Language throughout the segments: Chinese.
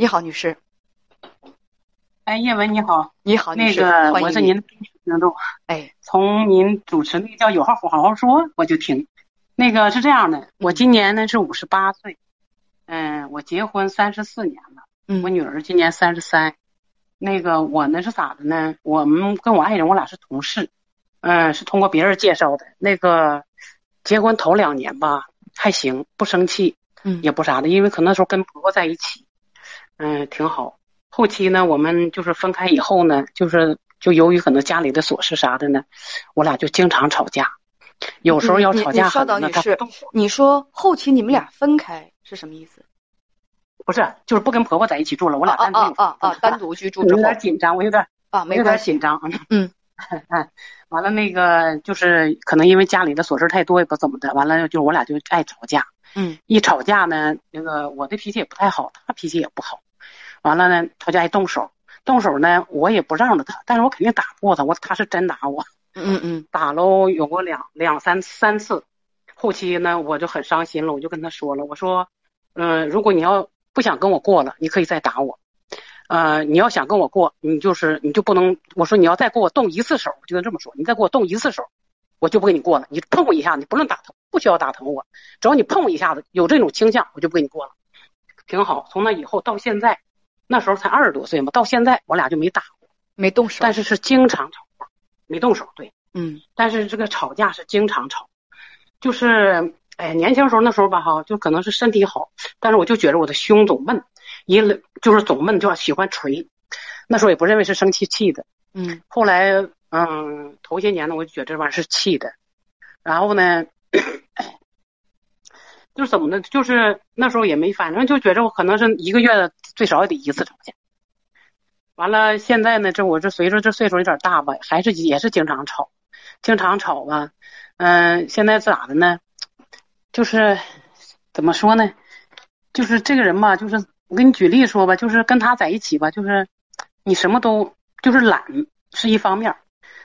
你好，女士。哎，叶文你好，你好，那个我是您的忠实听众。哎，从您主持那个叫《有话好好说》，我就听。那个是这样的，我今年呢是五十八岁，嗯，我结婚三十四年了，嗯，我女儿今年三十三。那个我呢是咋的呢？我们跟我爱人我俩是同事，嗯，是通过别人介绍的。那个结婚头两年吧还行，不生气，嗯，也不啥的，因为可能那时候跟婆婆在一起，嗯，挺好。后期呢，我们就是分开以后呢，就是就由于可能家里的琐事啥的呢，我俩就经常吵架。有时候要吵架，稍等，女士，你说后期你们俩分开是什么意思？不是，就是不跟婆婆在一起住了，我俩单独啊啊单独居住。有点紧张，我有点啊，有点紧张。嗯，哎，完了那个就是可能因为家里的琐事太多，也不怎么的。完了就我俩就爱吵架。嗯，一吵架呢，那个我的脾气也不太好，他脾气也不好。完了呢，他就爱动手，动手呢，我也不让着他，但是我肯定打不过他，我他是真打我。嗯嗯，打喽有过两两三三次，后期呢我就很伤心了，我就跟他说了，我说，嗯，如果你要不想跟我过了，你可以再打我，呃，你要想跟我过，你就是你就不能，我说你要再给我动一次手，我就这么说，你再给我动一次手，我就不跟你过了，你碰我一下，你不论打疼，不需要打疼我，只要你碰我一下子有这种倾向，我就不跟你过了，挺好。从那以后到现在，那时候才二十多岁嘛，到现在我俩就没打过，没动手，但是是经常吵。没动手，对，嗯，但是这个吵架是经常吵，就是，哎，年轻时候那时候吧，哈，就可能是身体好，但是我就觉得我的胸总闷，一就是总闷，就要喜欢捶，那时候也不认为是生气气的，嗯，后来，嗯，头些年呢，我就觉得这玩意儿是气的，然后呢，就是怎么的，就是那时候也没，反正就觉着我可能是一个月最少也得一次吵架。完了，现在呢，这我这随着这岁数有点大吧，还是也是经常吵，经常吵吧。嗯，现在咋的呢？就是怎么说呢？就是这个人吧，就是我给你举例说吧，就是跟他在一起吧，就是你什么都就是懒是一方面，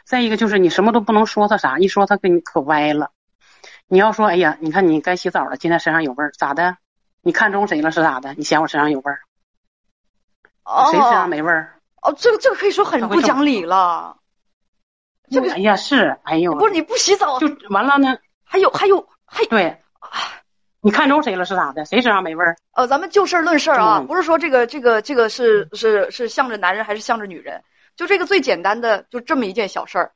再一个就是你什么都不能说他啥，一说他给你可歪了。你要说，哎呀，你看你该洗澡了，今天身上有味儿，咋的？你看中谁了是咋的？你嫌我身上有味儿？谁身上没味儿？哦，这个这个可以说很不讲理了。这个哎呀是，哎呦，不是你不洗澡就完了呢？还有还有还对，你看中谁了是咋的？谁身上没味儿？呃，咱们就事论事啊，不是说这个这个这个是是是向着男人还是向着女人？就这个最简单的，就这么一件小事儿，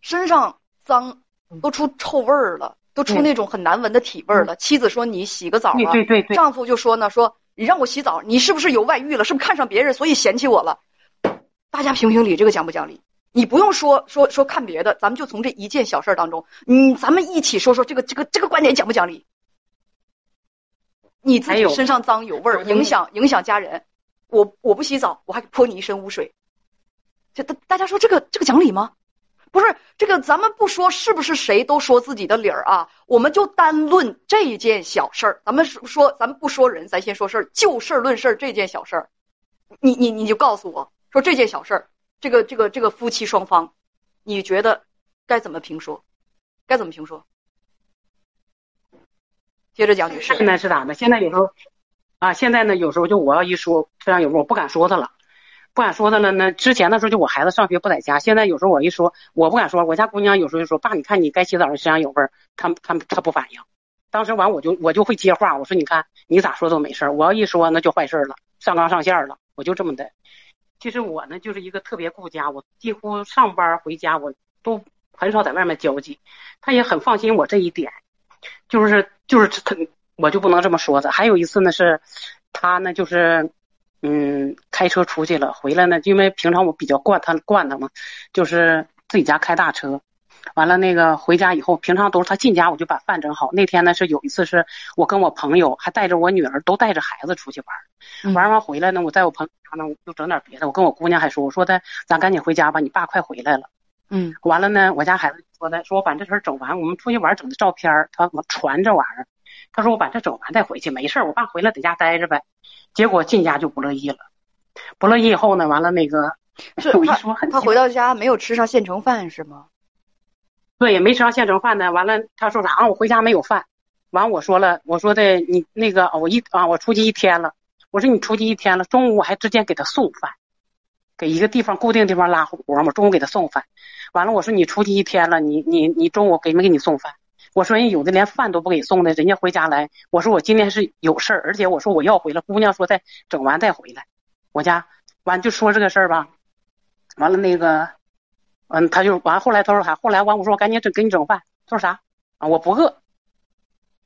身上脏都出臭味儿了，都出那种很难闻的体味儿了。妻子说你洗个澡啊，对对对，丈夫就说呢，说你让我洗澡，你是不是有外遇了？是不是看上别人所以嫌弃我了？大家评评理，这个讲不讲理？你不用说说说看别的，咱们就从这一件小事当中，你，咱们一起说说这个这个这个观点讲不讲理？你自己身上脏有味儿，影响影响家人，我我不洗澡，我还泼你一身污水，这大大家说这个这个讲理吗？不是这个，咱们不说是不是谁都说自己的理儿啊，我们就单论这件小事儿，咱们说咱们不说人，咱先说事儿，就事论事这件小事儿，你你你就告诉我。说这件小事儿，这个这个这个夫妻双方，你觉得该怎么评说？该怎么评说？接着讲女士。现在是咋的？现在有时候啊，现在呢，有时候就我要一说非常有味，我不敢说他了，不敢说的了那。之前的时候就我孩子上学不在家，现在有时候我一说，我不敢说。我家姑娘有时候就说：“爸，你看你该洗澡的身上有味儿。”他他他不反应。当时完我就我就会接话，我说：“你看你咋说都没事儿我要一说那就坏事儿了，上纲上线了。”我就这么的。其实我呢就是一个特别顾家，我几乎上班回家我都很少在外面交际，他也很放心我这一点，就是就是他我就不能这么说他。还有一次呢是，他呢就是嗯开车出去了，回来呢因为平常我比较惯他惯他嘛，就是自己家开大车。完了，那个回家以后，平常都是他进家，我就把饭整好。那天呢，是有一次是我跟我朋友还带着我女儿，都带着孩子出去玩。玩完回来呢，我在我朋友家呢，我就整点别的。我跟我姑娘还说，我说的咱赶紧回家吧，你爸快回来了。嗯，完了呢，我家孩子说的，说我把这事整完，我们出去玩整的照片，他我传这玩意儿。他说我把这整完再回去，没事我爸回来在家待着呗。结果进家就不乐意了，不乐意以后呢，完了那个，我一说很，他回到家没有吃上现成饭是吗？对，也没吃上现成饭呢。完了，他说啥啊？我回家没有饭。完，我说了，我说的你那个，我一啊，我出去一天了，我说你出去一天了，中午我还直接给他送饭，给一个地方固定地方拉活嘛，中午给他送饭。完了，我说你出去一天了，你你你中午给没给你送饭？我说人有的连饭都不给送的，人家回家来，我说我今天是有事儿，而且我说我要回来，姑娘说再整完再回来。我家完就说这个事儿吧，完了那个，嗯，他就完后来他说啥？后来完我说我赶紧整给你整饭。他说啥？啊，我不饿。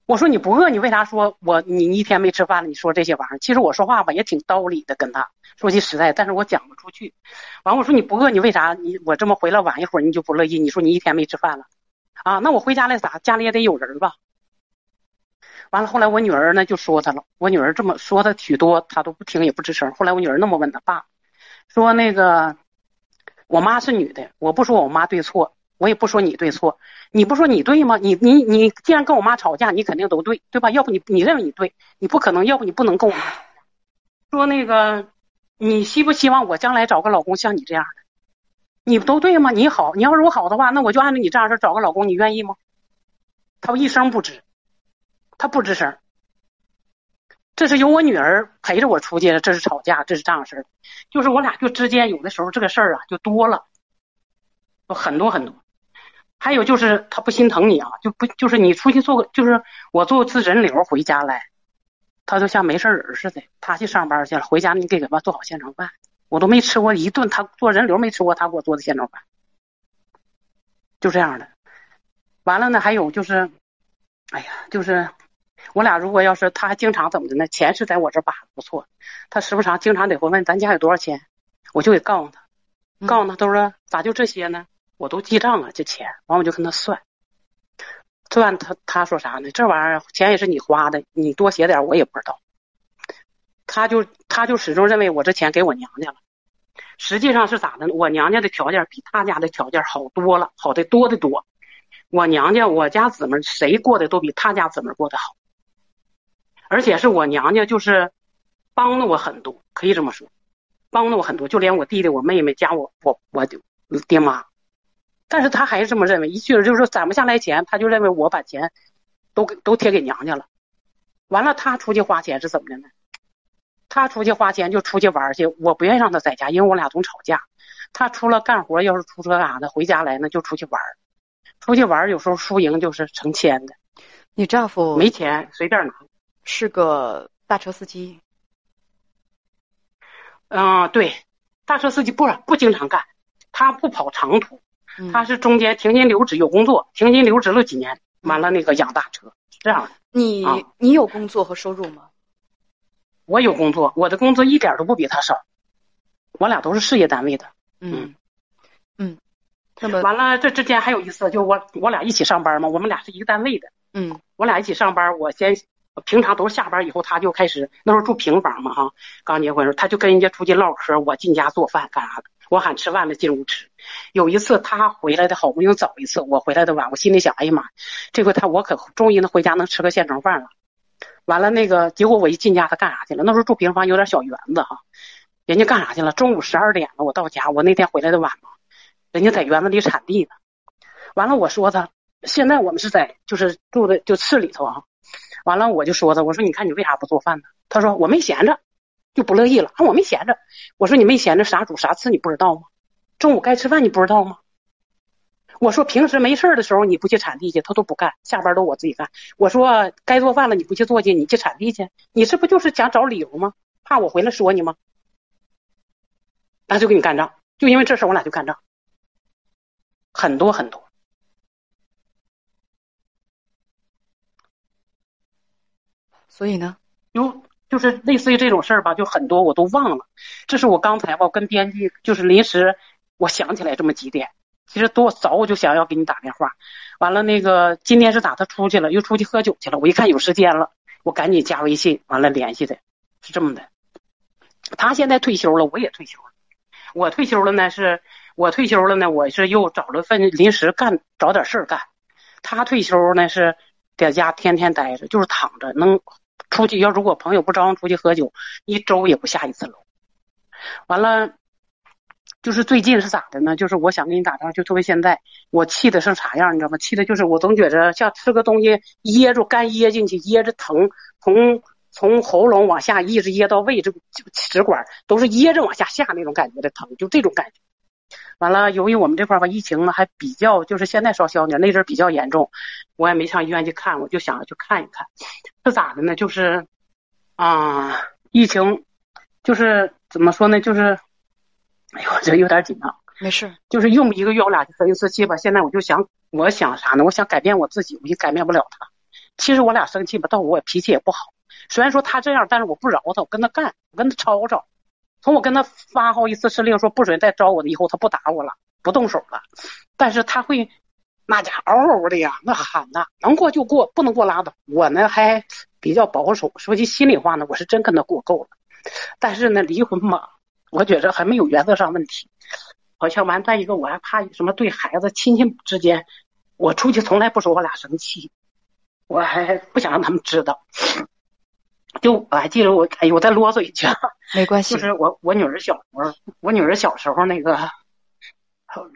我说你不饿，你为啥说我你一天没吃饭了？你说这些玩意儿，其实我说话吧也挺道理的，跟他说句实在，但是我讲不出去。完我说你不饿，你为啥你我这么回来晚一会儿你就不乐意？你说你一天没吃饭了啊？那我回家来咋？家里也得有人吧？完了后来我女儿呢就说他了，我女儿这么说他许多，他都不听也不吱声。后来我女儿那么问他爸，说那个我妈是女的，我不说我妈对错。我也不说你对错，你不说你对吗？你你你既然跟我妈吵架，你肯定都对，对吧？要不你你认为你对，你不可能，要不你不能跟我妈说那个，你希不希望我将来找个老公像你这样的？你不都对吗？你好，你要是我好的话，那我就按照你这样式找个老公，你愿意吗？他一声不吱，他不吱声。这是有我女儿陪着我出去的，这是吵架，这是这样式儿，就是我俩就之间有的时候这个事儿啊就多了，很多很多。还有就是他不心疼你啊，就不就是你出去做个，就是我做次人流回家来，他就像没事人似的，他去上班去了，回家你给他做好现成饭，我都没吃过一顿，他做人流没吃过他给我做的现炒饭，就这样的。完了呢，还有就是，哎呀，就是我俩如果要是他还经常怎么的呢？钱是在我这把不错，他时不常经常得会问咱家有多少钱，我就得告诉他，告诉他都说咋就这些呢？我都记账了，这钱完我就跟他算，算他他说啥呢？这玩意儿钱也是你花的，你多写点我也不知道。他就他就始终认为我这钱给我娘家了，实际上是咋的呢？我娘家的条件比他家的条件好多了，好的多的多。我娘家我家姊妹谁过得都比他家姊妹过得好，而且是我娘家就是帮了我很多，可以这么说，帮了我很多，就连我弟弟、我妹妹加我我我爹妈。但是他还是这么认为，一去就是说攒不下来钱，他就认为我把钱都给都贴给娘家了。完了，他出去花钱是怎么的呢？他出去花钱就出去玩去，我不愿意让他在家，因为我俩总吵架。他除了干活，要是出车啥的，回家来呢就出去玩儿，出去玩儿有时候输赢就是成千的。你丈夫没钱随便拿，是个大车司机。嗯，对，大车司机不不经常干，他不跑长途。他是中间停薪留职有工作，停薪留职了几年，完了那个养大车，这样。你你有工作和收入吗？我有工作，我的工资一点都不比他少，我俩都是事业单位的。嗯嗯，那么完了，这之间还有一次，就我我俩一起上班嘛，我们俩是一个单位的。嗯，我俩一起上班，我先平常都是下班以后，他就开始那时候住平房嘛哈，刚结婚时候他就跟人家出去唠嗑，我进家做饭干啥的。我喊吃饭了，进屋吃。有一次他回来的好不容易早一次，我回来的晚，我心里想，哎呀妈，这回他我可终于能回家能吃个现成饭了。完了那个结果我一进家他干啥去了？那时候住平房有点小园子哈，人家干啥去了？中午十二点了，我到家，我那天回来的晚嘛，人家在园子里铲地呢。完了我说他，现在我们是在就是住的就市里头啊。完了我就说他，我说你看你为啥不做饭呢？他说我没闲着。就不乐意了啊！我没闲着，我说你没闲着，啥主啥次你不知道吗？中午该吃饭你不知道吗？我说平时没事的时候你不去铲地去，他都不干，下班都我自己干。我说该做饭了你不去做去，你去铲地去，你这不就是想找理由吗？怕我回来说你吗？那就给你干仗，就因为这事我俩就干仗，很多很多。所以呢，有。就是类似于这种事儿吧，就很多我都忘了。这是我刚才吧跟编辑就是临时我想起来这么几点。其实多早我就想要给你打电话，完了那个今天是咋他出去了，又出去喝酒去了。我一看有时间了，我赶紧加微信，完了联系的，是这么的。他现在退休了，我也退休了。我退休了呢，是我退休了呢，我是又找了份临时干，找点事儿干。他退休呢是在家天天待着，就是躺着能。出去要如果朋友不招呼出去喝酒，一周也不下一次楼。完了，就是最近是咋的呢？就是我想给你打电话，就特别现在，我气的是啥样，你知道吗？气的就是我总觉着像吃个东西噎住，干噎进去，噎着疼，从从喉咙往下一直噎到胃，这个食管都是噎着往下下那种感觉的疼，就这种感觉。完了，由于我们这块吧疫情呢还比较，就是现在稍消点，那阵比较严重，我也没上医院去看，我就想去看一看，是咋的呢？就是啊，疫情就是怎么说呢？就是，哎呦，这有点紧张。没事，就是用一个月我俩就生一次气吧。现在我就想，我想啥呢？我想改变我自己，我就改变不了他。其实我俩生气吧，但我脾气也不好。虽然说他这样，但是我不饶他，我跟他干，我跟他吵吵。从我跟他发号一次施令，说不准再招我的以后，他不打我了，不动手了。但是他会那家嗷嗷的呀，那喊呐，能过就过，不能过拉倒。我呢还比较保守，说句心里话呢，我是真跟他过够了。但是呢，离婚嘛，我觉着还没有原则上问题。好像完，再一个我还怕什么对孩子亲戚之间，我出去从来不说我俩生气，我还不想让他们知道。就我还记得我，哎呦，我再啰嗦一句，没关系。就是我我女儿小时候，我女儿小时候那个，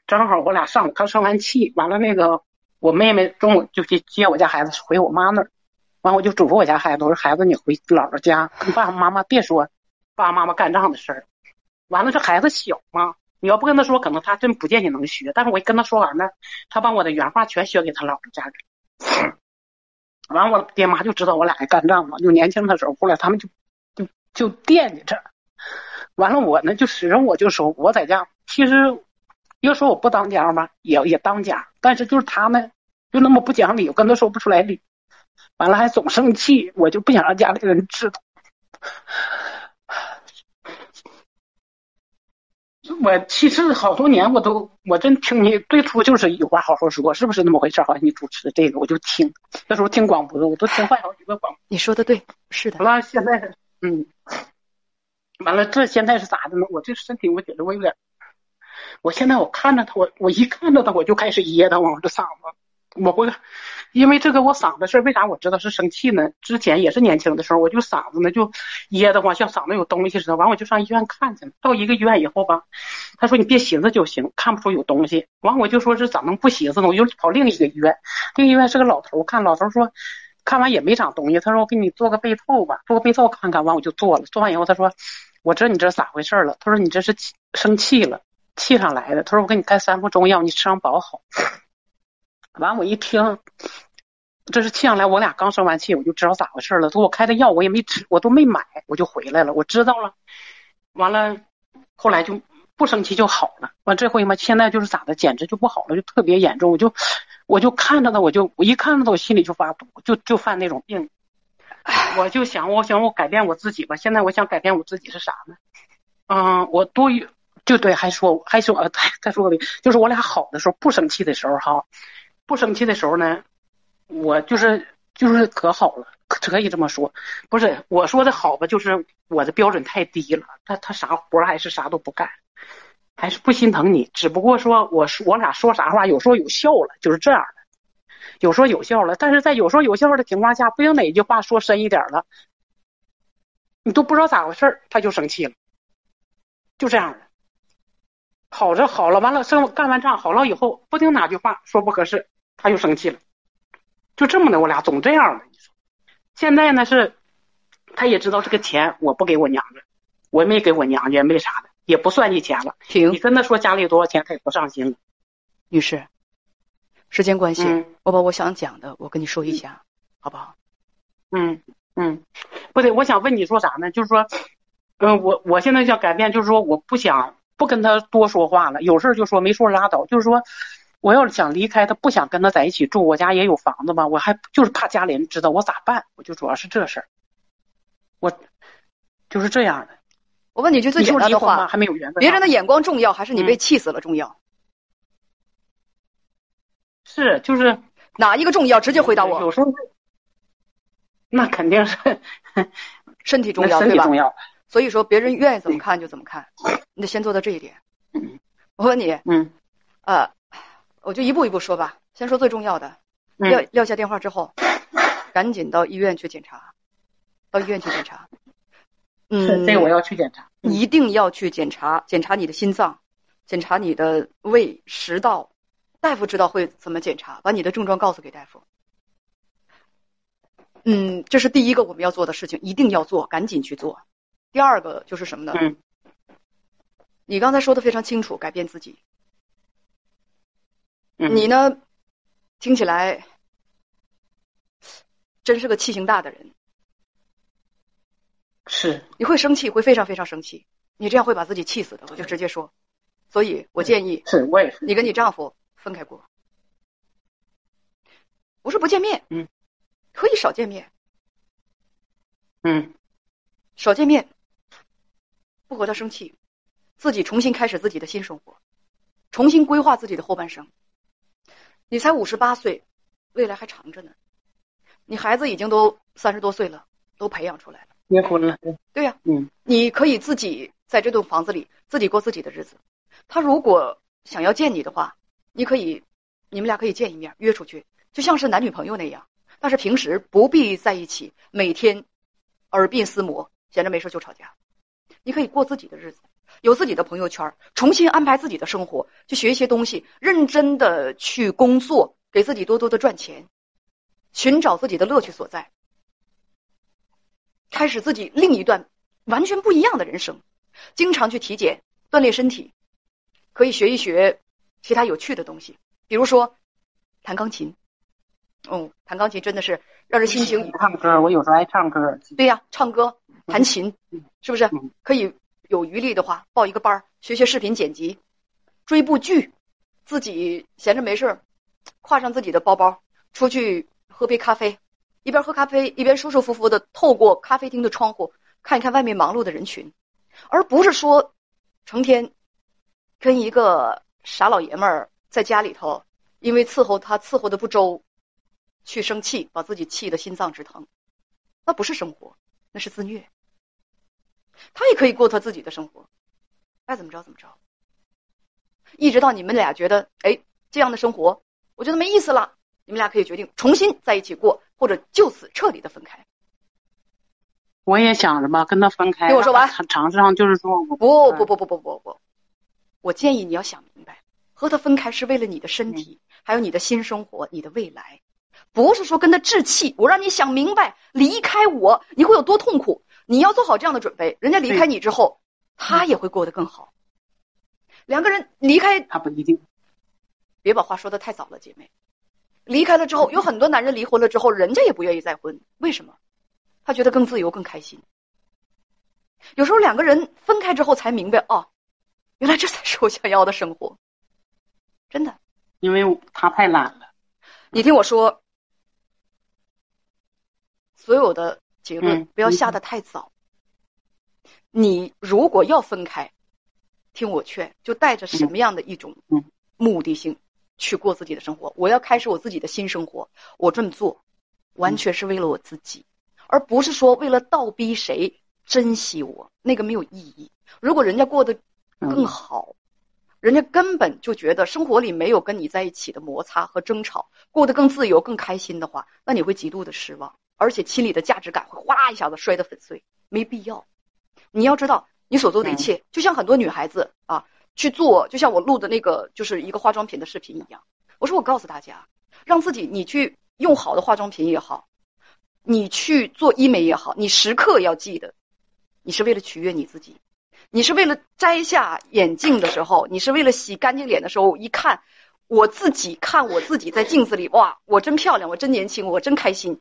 正好我俩上午刚生完气，完了那个我妹妹中午就去接我家孩子回我妈那儿，完我就嘱咐我家孩子，我说孩子你回姥姥家跟爸爸妈妈别说爸爸妈妈干仗的事儿。完了这孩子小嘛。你要不跟他说，可能他真不见你能学。但是我一跟他说完呢，他把我的原话全学给他姥姥家人。完，我爹妈就知道我俩还干仗嘛。就年轻的时候，后来他们就就就惦记着。完了，我呢就始终我就说我在家，其实要说我不当家吧，也也当家。但是就是他们就那么不讲理，我跟他说不出来理。完了还总生气，我就不想让家里人知道。我其实好多年我都我真听你最初就是有话好好说，是不是那么回事？好像你主持的这个我就听，那时候听广播我都听坏好几个广播。你说的对，是的。完了现在嗯，完了这现在是咋的呢？我这身体我觉得我有点，我现在我看着他，我我一看着他我就开始噎得慌，我这嗓子。我会，因为这个我嗓子事儿，为啥我知道是生气呢？之前也是年轻的时候，我就嗓子呢就噎得慌，像嗓子有东西似的。完我就上医院看去了。到一个医院以后吧，他说你别寻思就行，看不出有东西。完我就说是咋能不寻思呢？我就跑另一个医院，另一个医院是个老头看，老头说看完也没长东西。他说我给你做个被套吧，做个被套看看。完我就做了，做完以后他说我知道你这咋回事了。他说你这是气生气了，气上来的。他说我给你开三副中药，你吃上保好。完，我一听，这是气上来，我俩刚生完气，我就知道咋回事了。他给我开的药，我也没吃，我都没买，我就回来了。我知道了，完了，后来就不生气就好了。完这回嘛，现在就是咋的，简直就不好了，就特别严重。我就我就看着他，我就我一看着他，我心里就发堵，就就犯那种病。我就想，我想我改变我自己吧。现在我想改变我自己是啥呢？嗯，我多余就对，还说还说呃，再说个就是我俩好的时候，不生气的时候哈。不生气的时候呢，我就是就是可好了，可可以这么说。不是我说的好吧，就是我的标准太低了。他他啥活还是啥都不干，还是不心疼你。只不过说我说我俩说啥话，有时候有效了，就是这样的。有时候有效了，但是在有时候有效的情况下，不定哪句话说深一点了，你都不知道咋回事他就生气了，就这样的。好着好了，完了生干完仗好了以后，不定哪句话说不合适。他又生气了，就这么的，我俩总这样的。你说，现在呢是，他也知道这个钱我不给我娘家，我没给我娘家，没啥的，也不算计钱了。停，你跟他说家里有多少钱，他也不上心了。女士，时间关系，我把我想讲的我跟你说一下，好不好？嗯嗯，不对，我想问你说啥呢？就是说，嗯，我我现在想改变，就是说我不想不跟他多说话了，有事就说，没说拉倒。就是说。我要是想离开他，不想跟他在一起住，我家也有房子嘛，我还就是怕家里人知道，我咋办？我就主要是这事儿，我就是这样的。我问你句最简单的话，还没有缘分。别人的眼光重要，还是你被气死了重要？是，就是哪一个重要？直接回答我。有时候，那肯定是 身体重要，身体重要。所以说，别人愿意怎么看就怎么看，你得先做到这一点。我问你，嗯。呃，我就一步一步说吧。先说最重要的，撂撂下电话之后，赶紧到医院去检查，到医院去检查。嗯，这个我要去检查，一定要去检查，检查你的心脏，检查你的胃、食道。大夫知道会怎么检查，把你的症状告诉给大夫。嗯，这是第一个我们要做的事情，一定要做，赶紧去做。第二个就是什么呢？嗯你刚才说的非常清楚，改变自己。嗯，你呢，听起来真是个气性大的人。是你会生气，会非常非常生气。你这样会把自己气死的，我就直接说。所以我建议是，我也是。你跟你丈夫分开过，不是不见面，嗯，可以少见面，嗯少见面，不和他生气，自己重新开始自己的新生活，重新规划自己的后半生。你才五十八岁，未来还长着呢。你孩子已经都三十多岁了，都培养出来了。结婚了。对对呀、嗯你可以自己在这栋房子里自己过自己的日子。他如果想要见你的话，你可以，你们俩可以见一面，约出去，就像是男女朋友那样。但是平时不必在一起，每天耳鬓厮磨，闲着没事就吵架。你可以过自己的日子，有自己的朋友圈，重新安排自己的生活，去学一些东西，认真的去工作，给自己多多的赚钱，寻找自己的乐趣所在，开始自己另一段完全不一样的人生。经常去体检，锻炼身体，可以学一学其他有趣的东西，比如说弹钢琴。哦，弹钢琴真的是让人心情唱歌，我有时候爱唱歌。对呀，唱歌、弹琴嗯，是不是嗯可以有余力的话报一个班儿，学学视频剪辑，追部剧，自己闲着没事儿，挎上自己的包包出去喝杯咖啡，一边喝咖啡一边舒舒服服的透过咖啡厅的窗户看一看外面忙碌的人群，而不是说成天跟一个傻老爷们儿在家里头，因为伺候他伺候的不周，去生气，把自己气得心脏直疼，那不是生活，那是自虐。他也可以过他自己的生活，爱怎么着怎么着，一直到你们俩觉得，哎，这样的生活我觉得没意思了，你们俩可以决定重新在一起过，或者就此彻底的分开。我也想着吧，跟他分开。听我说完尝尝试上就是说，我不不不不不不不，我建议你要想明白，和他分开是为了你的身体，还有你的新生活，你的未来，不是说跟他置气。我让你想明白，离开我你会有多痛苦，你要做好这样的准备。人家离开你之后，他也会过得更好。两个人离开，他不一定。别把话说的太早了，姐妹。离开了之后，有很多男人离婚了之后，人家也不愿意再婚，为什么？他觉得更自由、更开心。有时候两个人分开之后才明白，哦，原来这才是我想要的生活。真的，因为他太懒了。你听我说，所有的结论嗯不要下的太早。你如果要分开，听我劝，就带着什么样的一种嗯目的性去过自己的生活？我要开始我自己的新生活，我这么做完全是为了我自己，而不是说为了倒逼谁珍惜我，那个没有意义。如果人家过得更嗯好，人家根本就觉得生活里没有跟你在一起的摩擦和争吵，过得更自由、更开心的话，那你会极度的失望，而且心里的价值感会哗啦一下子摔得粉碎，没必要。你要知道，你所做的一切，就像很多女孩子啊去做，就像我录的那个就是一个化妆品的视频一样。我说我告诉大家，让自己你去用好的化妆品也好，你去做医美也好，你时刻要记得，你是为了取悦你自己。你是为了摘下眼镜的时候，你是为了洗干净脸的时候，一看我自己看我自己在镜子里，哇，我真漂亮，我真年轻，我真开心。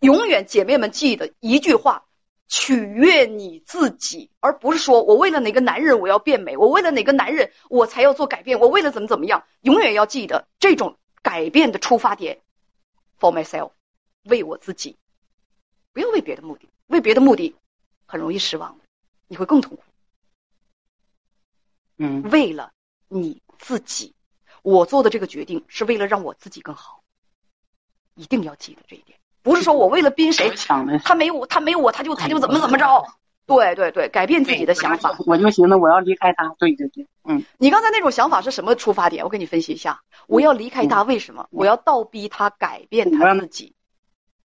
永远姐妹们记得一句话：取悦你自己，而不是说我为了哪个男人我要变美，我为了哪个男人我才要做改变，我为了怎么怎么样。永远要记得这种改变的出发点，for myself，为我自己，不要为别的目的，为别的目的很容易失望，你会更痛苦。嗯为了你自己，我做的这个决定是为了让我自己更好，一定要记得这一点。不是说我为了逼谁，他没有我，他没有我，他就他就怎么怎么着。对对对，改变自己的想法。我就寻思我要离开他。对对对，嗯你刚才那种想法是什么出发点？我给你分析一下。我要离开他，为什么？我要倒逼他改变他自己。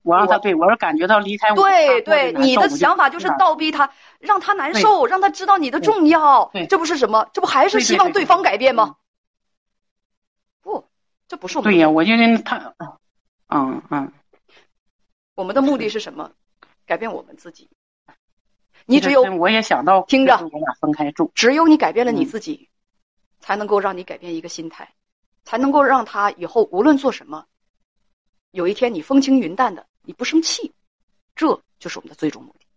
我让他对我是感觉到离开我。对对，你的想法就是倒逼他，让他难受，让他知道你的重要对。这不是什么？这不还是希望对方改变吗？不，这不是我们对呀，我就是他，嗯嗯，我们的目的是什么？改变我们自己。你只有我也想到听着，我俩分开住，只有你改变了你自己，才能够让你改变一个心态，才能够让他以后无论做什么，有一天你风轻云淡的，你不生气，这就是我们的最终目的。